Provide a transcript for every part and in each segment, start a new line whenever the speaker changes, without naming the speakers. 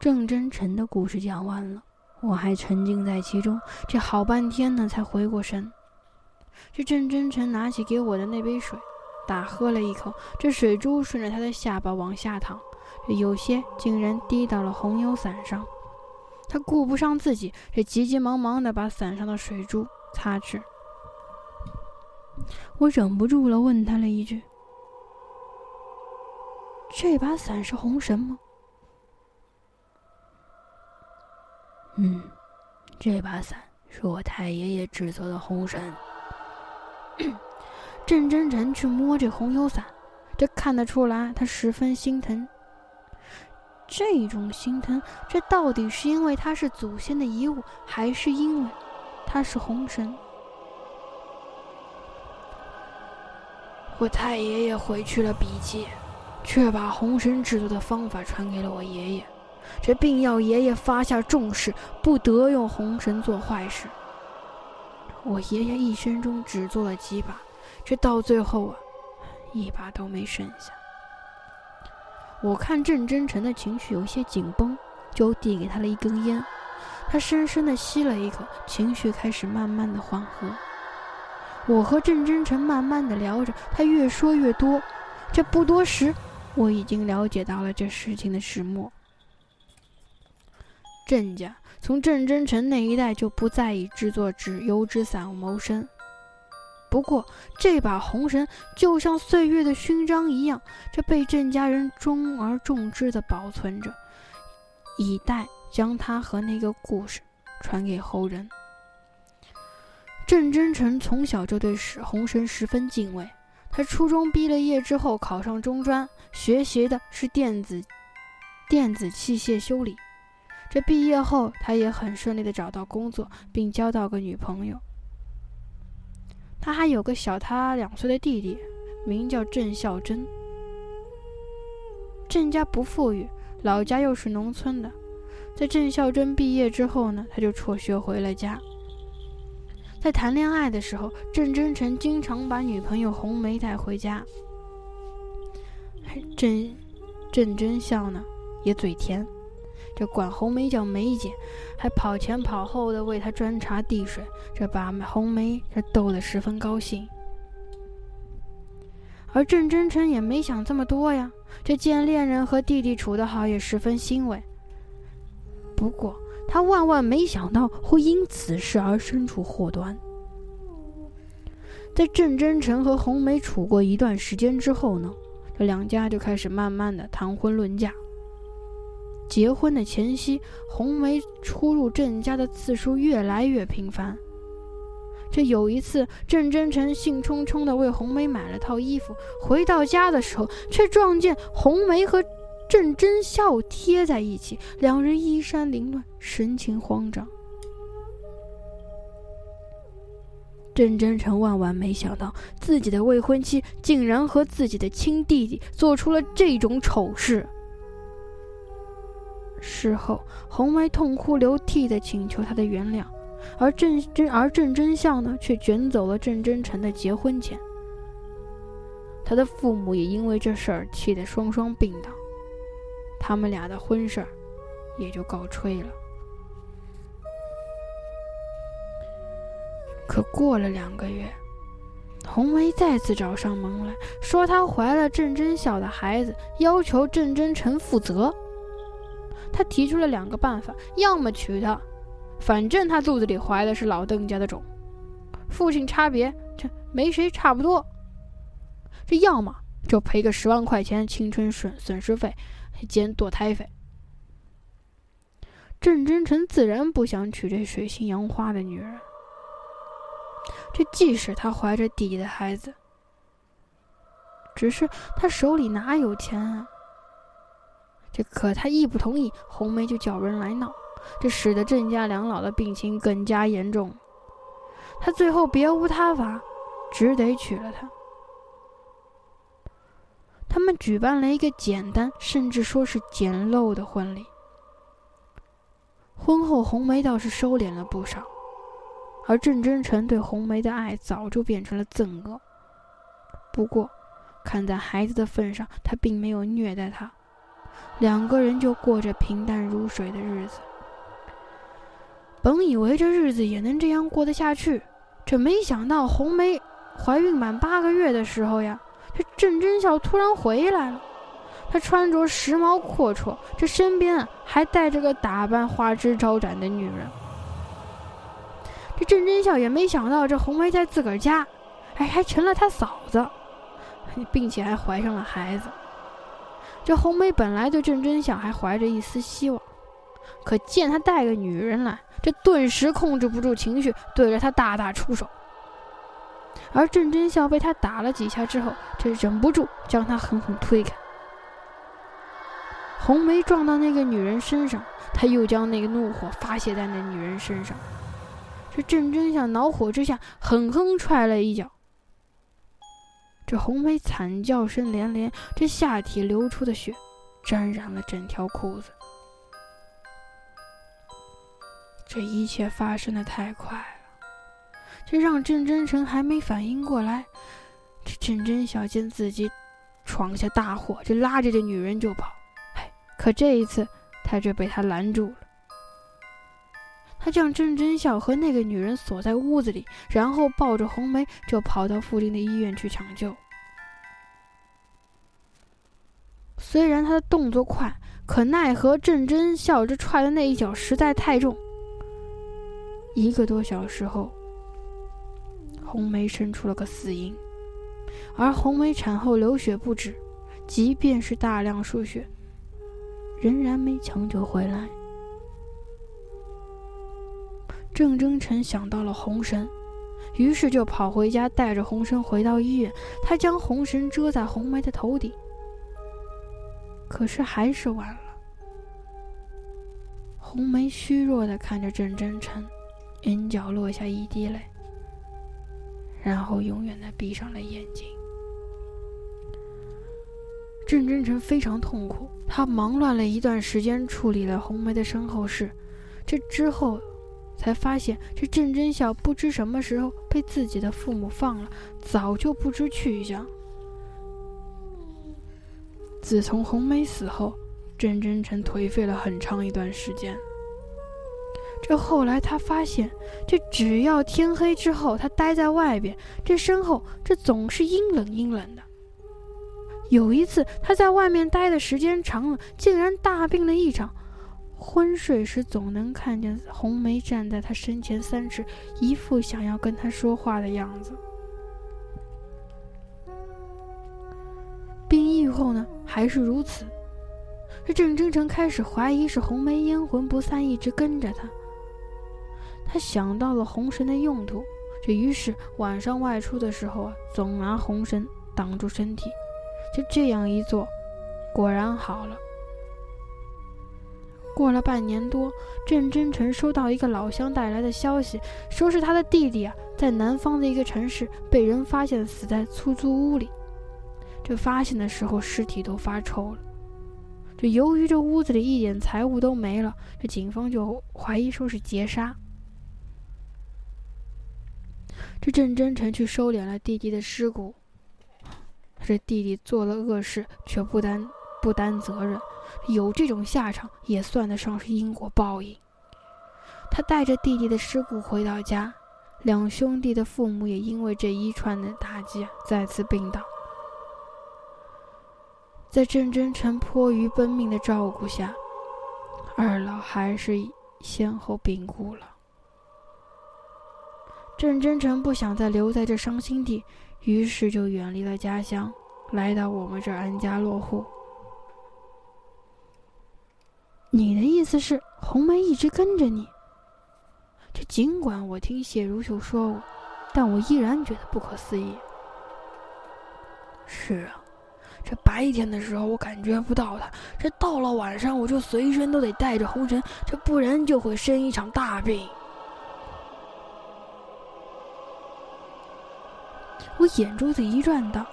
郑真诚的故事讲完了，我还沉浸在其中，这好半天呢才回过神。这郑真诚拿起给我的那杯水，大喝了一口，这水珠顺着他的下巴往下淌，这有些竟然滴到了红油伞上。他顾不上自己，这急急忙忙地把伞上的水珠擦去。我忍不住了，问他了一句：“这把伞是红绳吗？”“
嗯，这把伞是我太爷爷制作的红绳。”
郑真诚去摸这红油伞，这看得出来他十分心疼。这种心疼，这到底是因为它是祖先的遗物，还是因为它是红绳？
我太爷爷回去了笔记，却把红绳制作的方法传给了我爷爷，这并要爷爷发下重誓，不得用红绳做坏事。我爷爷一生中只做了几把，这到最后啊，一把都没剩下。
我看郑真诚的情绪有些紧绷，就递给他了一根烟。他深深的吸了一口，情绪开始慢慢的缓和。我和郑真诚慢慢的聊着，他越说越多。这不多时，我已经了解到了这事情的始末。郑家从郑真成那一代就不再以制作纸油纸伞谋生。不过，这把红绳就像岁月的勋章一样，这被郑家人重而重之的保存着，以待将它和那个故事传给后人。郑真成从小就对红绳十分敬畏。他初中毕了业之后，考上中专，学习的是电子电子器械修理。这毕业后，他也很顺利的找到工作，并交到个女朋友。他还有个小他两岁的弟弟，名叫郑孝真。郑家不富裕，老家又是农村的。在郑孝真毕业之后呢，他就辍学回了家。在谈恋爱的时候，郑真诚经常把女朋友红梅带回家。郑郑真孝呢，也嘴甜。这管红梅叫梅姐，还跑前跑后的为她端茶递水，这把红梅这逗得十分高兴。而郑真诚也没想这么多呀，这见恋人和弟弟处得好，也十分欣慰。不过他万万没想到会因此事而生出祸端。在郑真诚和红梅处过一段时间之后呢，这两家就开始慢慢的谈婚论嫁。结婚的前夕，红梅出入郑家的次数越来越频繁。这有一次，郑真诚兴冲冲地为红梅买了套衣服，回到家的时候，却撞见红梅和郑真孝贴在一起，两人衣衫凌乱，神情慌张。郑真诚万万没想到，自己的未婚妻竟然和自己的亲弟弟做出了这种丑事。事后，红梅痛哭流涕地请求他的原谅，而郑真而郑真相呢，却卷走了郑真诚的结婚钱。他的父母也因为这事儿气得双双病倒，他们俩的婚事儿也就告吹了。可过了两个月，红梅再次找上门来说，她怀了郑真孝的孩子，要求郑真诚负责。他提出了两个办法：要么娶她，反正他肚子里怀的是老邓家的种，父亲差别这没谁差不多；这要么就赔个十万块钱青春损损失费兼堕胎费。郑真诚自然不想娶这水性杨花的女人，这即使他怀着弟弟的孩子，只是他手里哪有钱啊？这可他一不同意，红梅就叫人来闹，这使得郑家两老的病情更加严重。他最后别无他法，只得娶了她。他们举办了一个简单，甚至说是简陋的婚礼。婚后，红梅倒是收敛了不少，而郑真诚对红梅的爱早就变成了憎恶。不过，看在孩子的份上，他并没有虐待她。两个人就过着平淡如水的日子。本以为这日子也能这样过得下去，这没想到红梅怀孕满八个月的时候呀，这郑真孝突然回来了。他穿着时髦阔绰，这身边还带着个打扮花枝招展的女人。这郑真孝也没想到，这红梅在自个儿家，哎，还成了他嫂子，并且还怀上了孩子。这红梅本来对郑真孝还怀着一丝希望，可见他带个女人来，这顿时控制不住情绪，对着他大打出手。而郑真孝被他打了几下之后，这忍不住将他狠狠推开。红梅撞到那个女人身上，他又将那个怒火发泄在那女人身上。这郑真孝恼火之下，狠狠踹了一脚。这红梅惨叫声连连，这下体流出的血沾染了整条裤子。这一切发生的太快了，这让郑真诚还没反应过来。这郑真孝见自己闯下大祸，这拉着这女人就跑。可这一次，他却被他拦住了。他将郑真孝和那个女人锁在屋子里，然后抱着红梅就跑到附近的医院去抢救。虽然他的动作快，可奈何郑真孝这踹的那一脚实在太重。一个多小时后，红梅生出了个死婴，而红梅产后流血不止，即便是大量输血。仍然没抢救回来。郑征臣想到了红绳，于是就跑回家，带着红绳回到医院。他将红绳遮在红梅的头顶，可是还是晚了。红梅虚弱的看着郑征臣，眼角落下一滴泪，然后永远的闭上了眼睛。郑真臣非常痛苦，他忙乱了一段时间处理了红梅的身后事，这之后，才发现这郑真孝不知什么时候被自己的父母放了，早就不知去向。自从红梅死后，郑真诚颓废了很长一段时间。这后来他发现，这只要天黑之后，他待在外边，这身后这总是阴冷阴冷的。有一次，他在外面待的时间长了，竟然大病了一场。昏睡时总能看见红梅站在他身前三尺，一副想要跟他说话的样子。病愈后呢，还是如此。这郑真诚开始怀疑是红梅阴魂不散，一直跟着他。他想到了红绳的用途，这于是晚上外出的时候啊，总拿红绳挡住身体。就这样一做，果然好了。过了半年多，郑真诚收到一个老乡带来的消息，说是他的弟弟啊，在南方的一个城市被人发现死在出租屋里。这发现的时候，尸体都发臭了。这由于这屋子里一点财物都没了，这警方就怀疑说是劫杀。这郑真诚去收敛了弟弟的尸骨。这弟弟做了恶事，却不担不担责任，有这种下场也算得上是因果报应。他带着弟弟的尸骨回到家，两兄弟的父母也因为这一串的打击再次病倒。在郑真诚迫于奔命的照顾下，二老还是先后病故了。郑真诚不想再留在这伤心地。于是就远离了家乡，来到我们这儿安家落户。你的意思是红梅一直跟着你？这尽管我听谢如秀说过，但我依然觉得不可思议。是啊，这白天的时候我感觉不到他，这到了晚上我就随身都得带着红尘，这不然就会生一场大病。我眼珠子一转，道：“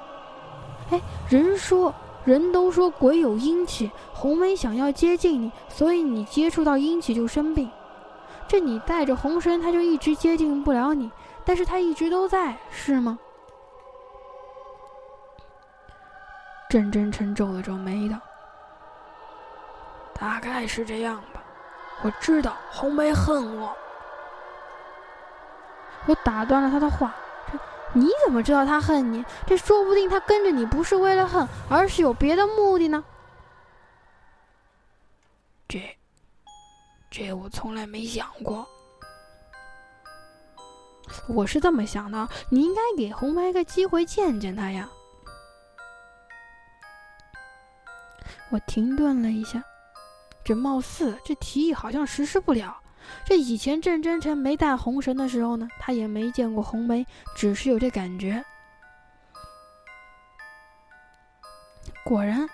哎，人说，人都说鬼有阴气，红梅想要接近你，所以你接触到阴气就生病。这你带着红绳，他就一直接近不了你，但是他一直都在，是吗？”郑真诚皱了皱眉道：“
大概是这样吧。我知道红梅恨我。
我打断了他的话：“你怎么知道他恨你？这说不定他跟着你不是为了恨，而是有别的目的呢。”
这，这我从来没想过。
我是这么想的，你应该给红梅个机会见见他呀。我停顿了一下，这貌似这提议好像实施不了。这以前郑真诚没带红绳的时候呢，他也没见过红梅，只是有这感觉。果然，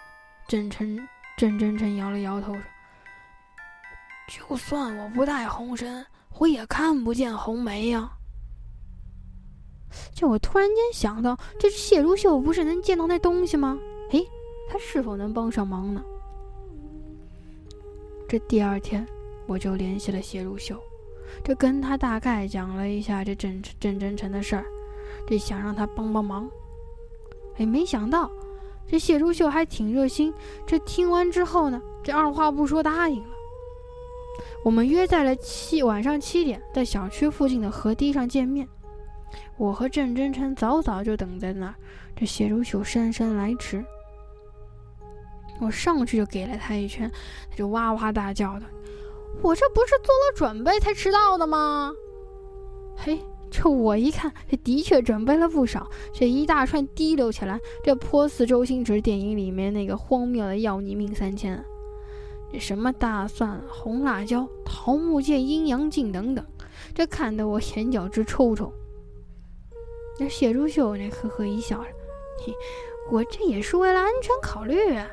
郑成郑真诚摇了摇头说：“
就算我不带红绳，我也看不见红梅呀。”
这我突然间想到，这谢如秀不是能见到那东西吗？诶，他是否能帮上忙呢？这第二天，我就联系了谢如秀，这跟他大概讲了一下这郑郑真诚的事儿，这想让他帮帮忙。哎，没想到这谢如秀还挺热心，这听完之后呢，这二话不说答应了。我们约在了七晚上七点，在小区附近的河堤上见面。我和郑真诚早早就等在那儿，这谢如秀姗姗来迟。我上去就给了他一拳，他就哇哇大叫的：“我这不是做了准备才迟到的吗？”嘿，这我一看，这的确准备了不少，这一大串滴溜起来，这颇似周星驰电影里面那个荒谬的“要你命三千”。这什么大蒜、红辣椒、桃木剑、阴阳镜等等，这看得我眼角直抽抽。那谢朱秀那呵呵一笑，嘿，我这也是为了安全考虑啊。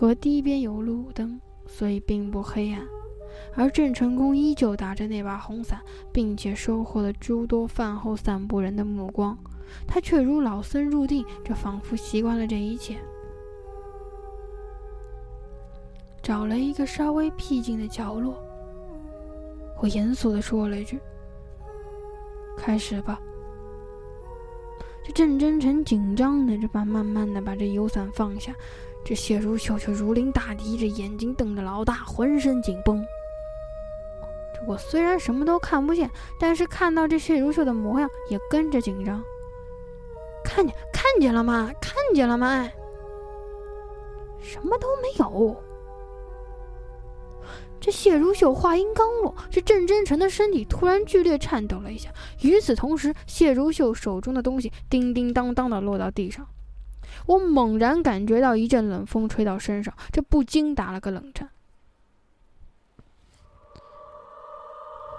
河堤边有路灯，所以并不黑暗。而郑成功依旧打着那把红伞，并且收获了诸多饭后散步人的目光，他却如老僧入定，这仿佛习惯了这一切。找了一个稍微僻静的角落，我严肃地说了一句。开始吧。这郑真诚紧张的，这把慢慢的把这油伞放下。这谢如秀却如临大敌，这眼睛瞪得老大，浑身紧绷。这我虽然什么都看不见，但是看到这谢如秀的模样，也跟着紧张。看见看见了吗？看见了吗？什么都没有。这谢如秀话音刚落，这郑真诚的身体突然剧烈颤抖了一下。与此同时，谢如秀手中的东西叮叮当当的落到地上。我猛然感觉到一阵冷风吹到身上，这不禁打了个冷战。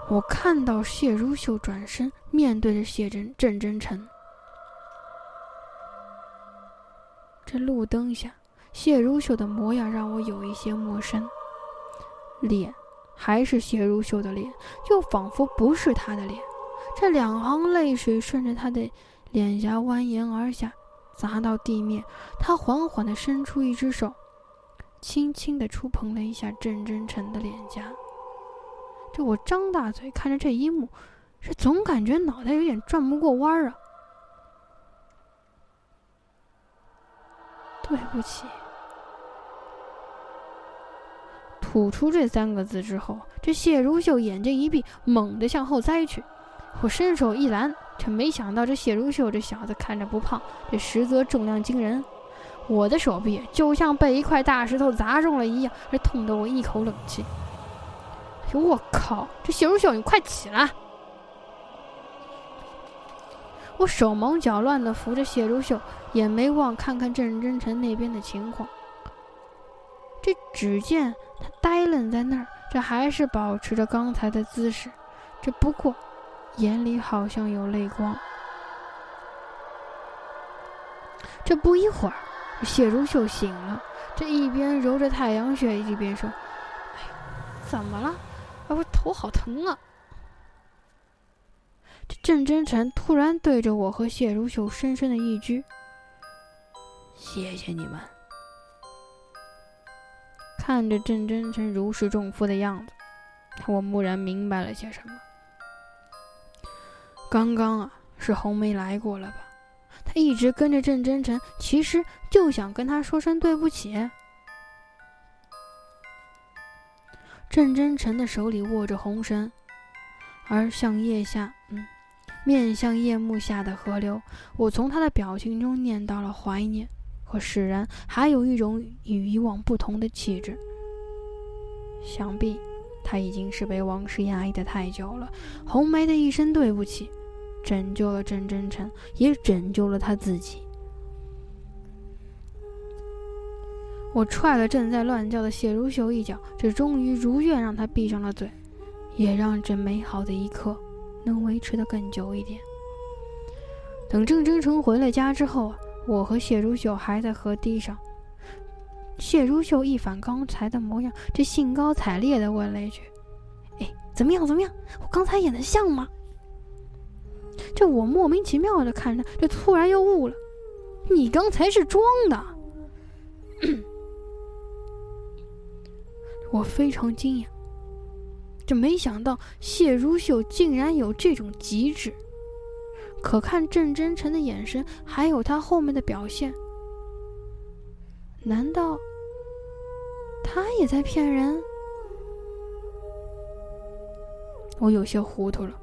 我看到谢如秀转身面对着谢真郑真诚，这路灯下，谢如秀的模样让我有一些陌生。脸还是谢如秀的脸，又仿佛不是她的脸。这两行泪水顺着她的脸颊蜿蜒而下，砸到地面。他缓缓地伸出一只手，轻轻地触碰了一下郑真诚的脸颊。这我张大嘴看着这一幕，是总感觉脑袋有点转不过弯儿啊。对不起。吐出这三个字之后，这谢如秀眼睛一闭，猛地向后栽去。我伸手一拦，却没想到这谢如秀这小子看着不胖，这实则重量惊人。我的手臂就像被一块大石头砸中了一样，这痛得我一口冷气。呦我靠！这谢如秀，你快起来！我手忙脚乱地扶着谢如秀，也没忘看看郑真诚那边的情况。这只见。他呆愣在那儿，这还是保持着刚才的姿势，这不过眼里好像有泪光。这不一会儿，谢如秀醒了，这一边揉着太阳穴，一边说：“哎呦，怎么了？啊，我头好疼啊！”这郑真诚突然对着我和谢如秀深深的一鞠：“
谢谢你们。”
看着郑真诚如释重负的样子，我蓦然明白了些什么。刚刚啊是红梅来过了吧？她一直跟着郑真诚其实就想跟他说声对不起。郑真诚的手里握着红绳而像夜下嗯面向夜幕下的河流我从他的表情中念叨了怀念和释然还有一种与以往不同的气质。想必他已经是被往事压抑的太久了红梅的一声对不起。拯救了郑真诚，也拯救了他自己。我踹了正在乱叫的谢如秀一脚，这终于如愿让他闭上了嘴，也让这美好的一刻能维持的更久一点。等郑真诚回了家之后，我和谢如秀还在河堤上。谢如秀一反刚才的模样，这兴高采烈地问了一句：“哎，怎么样？怎么样？我刚才演的像吗？”这我莫名其妙的看着，这突然又悟了：“你刚才是装的。”我非常惊讶，这没想到谢如秀竟然有这种极致。可看郑真诚的眼神，还有他后面的表现，难道他也在骗人？我有些糊涂了。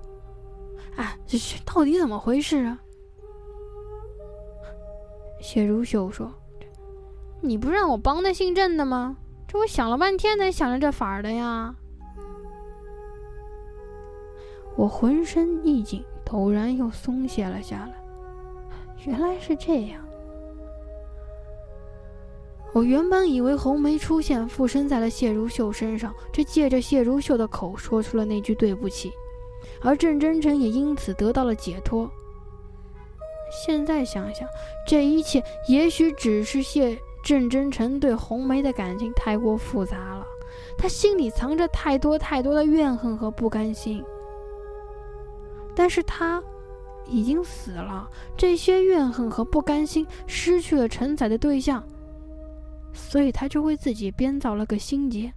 哎，这是到底怎么回事啊？谢如秀说：“你不让我帮那姓郑的吗？”这我想了半天才想着这法儿的呀！我浑身一紧，陡然又松懈了下来。原来是这样。我原本以为红梅出现附身在了谢如秀身上，这借着谢如秀的口说出了那句对不起，而郑真诚也因此得到了解脱。现在想想，这一切也许只是谢。郑真诚对红梅的感情太过复杂了，他心里藏着太多太多的怨恨和不甘心。但是他已经死了，这些怨恨和不甘心失去了承载的对象，所以他就为自己编造了个心结。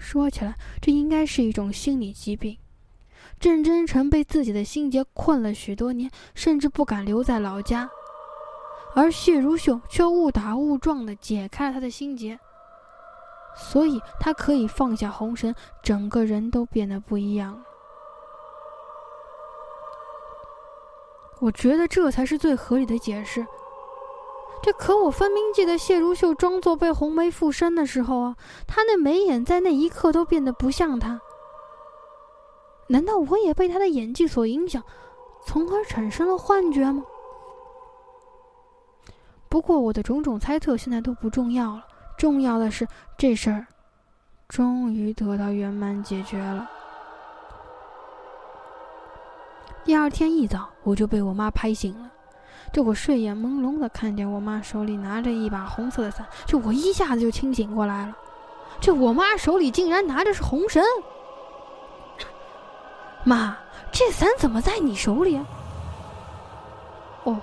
说起来，这应该是一种心理疾病。郑真诚被自己的心结困了许多年，甚至不敢留在老家。而谢如秀却误打误撞地解开了他的心结，所以他可以放下红绳，整个人都变得不一样。我觉得这才是最合理的解释。这可我分明记得谢如秀装作被红梅附身的时候啊，她那眉眼在那一刻都变得不像她。难道我也被她的演技所影响，从而产生了幻觉吗？不过我的种种猜测现在都不重要了，重要的是这事儿终于得到圆满解决了。第二天一早，我就被我妈拍醒了。这我睡眼朦胧的看见我妈手里拿着一把红色的伞，这我一下子就清醒过来了。这我妈手里竟然拿着是红绳！妈，这伞怎么在你手里？哦。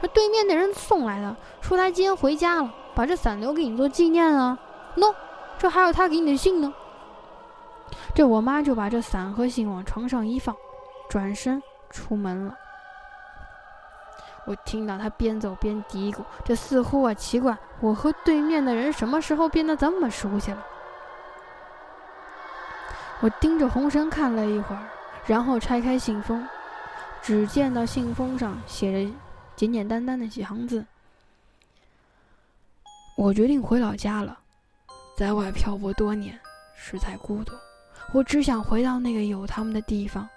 这对面的人送来的，说他今天回家了，把这伞留给你做纪念啊。喏，这还有他给你的信呢。这我妈就把这伞和信往床上一放，转身出门了。我听到他边走边嘀咕，这似乎啊奇怪，我和对面的人什么时候变得这么熟悉了？我盯着红绳看了一会儿，然后拆开信封，只见到信封上写着。简简单单的几行字。我决定回老家了，在外漂泊多年，实在孤独。我只想回到那个有他们的地方，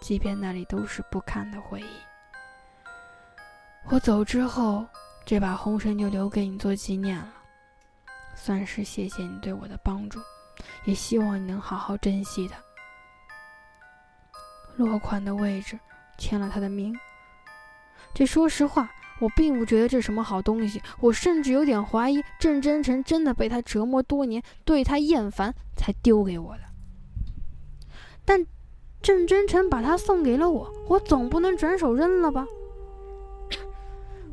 即便那里都是不堪的回忆。我走之后，这把红绳就留给你做纪念了，算是谢谢你对我的帮助，也希望你能好好珍惜它。落款的位置签了他的名。这说实话，我并不觉得这什么好东西。我甚至有点怀疑郑真诚真的被他折磨多年，对他厌烦才丢给我的。但郑真诚把它送给了我，我总不能转手扔了吧？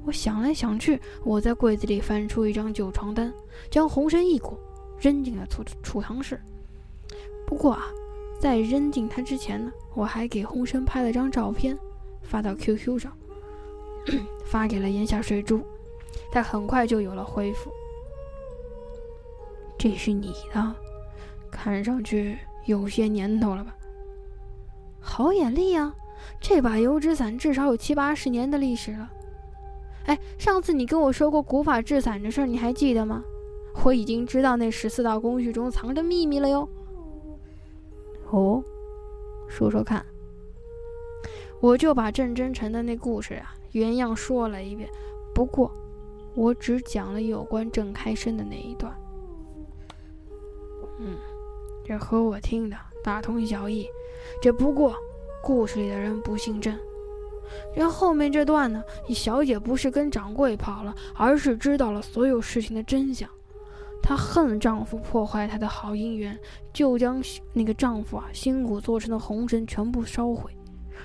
我想来想去，我在柜子里翻出一张旧床单，将红绳一裹，扔进了储储藏室。不过啊，在扔进它之前呢，我还给红绳拍了张照片，发到 QQ 上。发给了炎夏水珠，他很快就有了回复。
这是你的，看上去有些年头了吧？
好眼力啊！这把油纸伞至少有七八十年的历史了。哎，上次你跟我说过古法制伞的事儿，你还记得吗？我已经知道那十四道工序中藏着秘密了哟。
哦，说说看。
我就把郑真诚的那故事啊原样说了一遍，不过我只讲了有关郑开生的那一段。嗯，这和我听的大同小异，这不过故事里的人不姓郑。然后面这段呢，小姐不是跟掌柜跑了，而是知道了所有事情的真相。她恨丈夫破坏她的好姻缘，就将那个丈夫啊辛苦做成的红绳全部烧毁。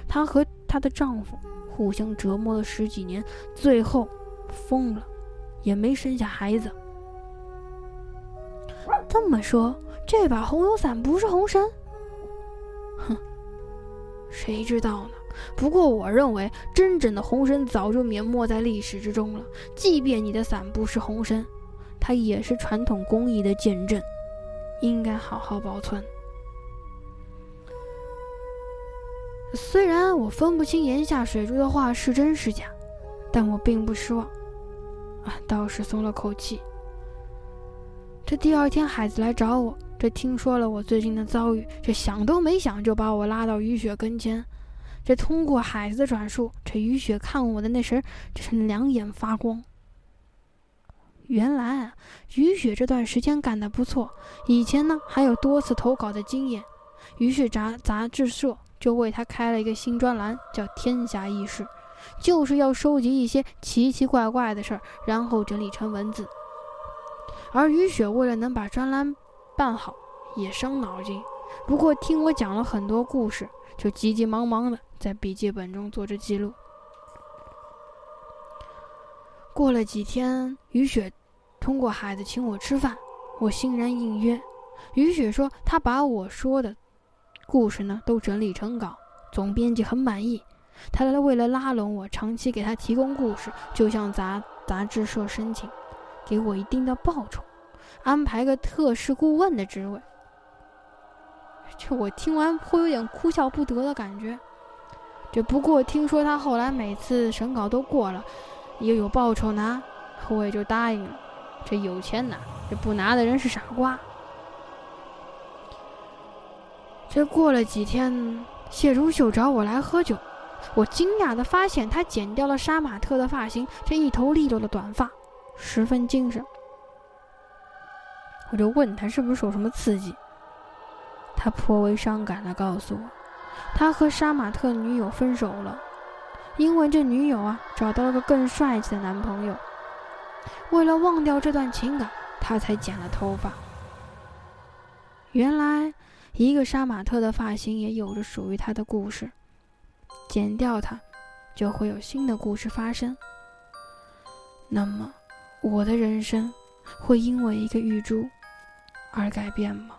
她和她的丈夫互相折磨了十几年，最后疯了，也没生下孩子。这么说，这把红油伞不是红绳？哼，谁知道呢？不过我认为，真正的红绳早就泯没在历史之中了。即便你的伞不是红绳，它也是传统工艺的见证，应该好好保存。虽然我分不清檐下水珠的话是真是假，但我并不失望，啊，倒是松了口气。这第二天，海子来找我，这听说了我最近的遭遇，这想都没想就把我拉到雨雪跟前。这通过海子的转述，这雨雪看我的那时，这是两眼发光。原来啊，雨雪这段时间干得不错，以前呢还有多次投稿的经验，于是杂杂志社就为他开了一个新专栏，叫《天下异事》，就是要收集一些奇奇怪怪的事儿，然后整理成文字。而雨雪为了能把专栏办好，也伤脑筋。不过听我讲了很多故事，就急急忙忙的。在笔记本中做着记录。过了几天，雨雪通过孩子请我吃饭，我欣然应约。雨雪说，她把我说的故事呢都整理成稿，总编辑很满意。他为了拉拢我，长期给他提供故事，就向杂杂志社申请，给我一定的报酬，安排个特事顾问的职位。这我听完会有点哭笑不得的感觉。这不过听说他后来每次审稿都过了，也有报酬拿，我也就答应了。这有钱拿，这不拿的人是傻瓜。这过了几天，谢如秀找我来喝酒，我惊讶的发现他剪掉了杀马特的发型，这一头利落的短发，十分精神。我就问他是不是受什么刺激，他颇为伤感的告诉我。他和杀马特女友分手了，因为这女友啊找到了个更帅气的男朋友。为了忘掉这段情感，他才剪了头发。原来，一个杀马特的发型也有着属于他的故事。剪掉它，就会有新的故事发生。那么，我的人生会因为一个玉珠而改变吗？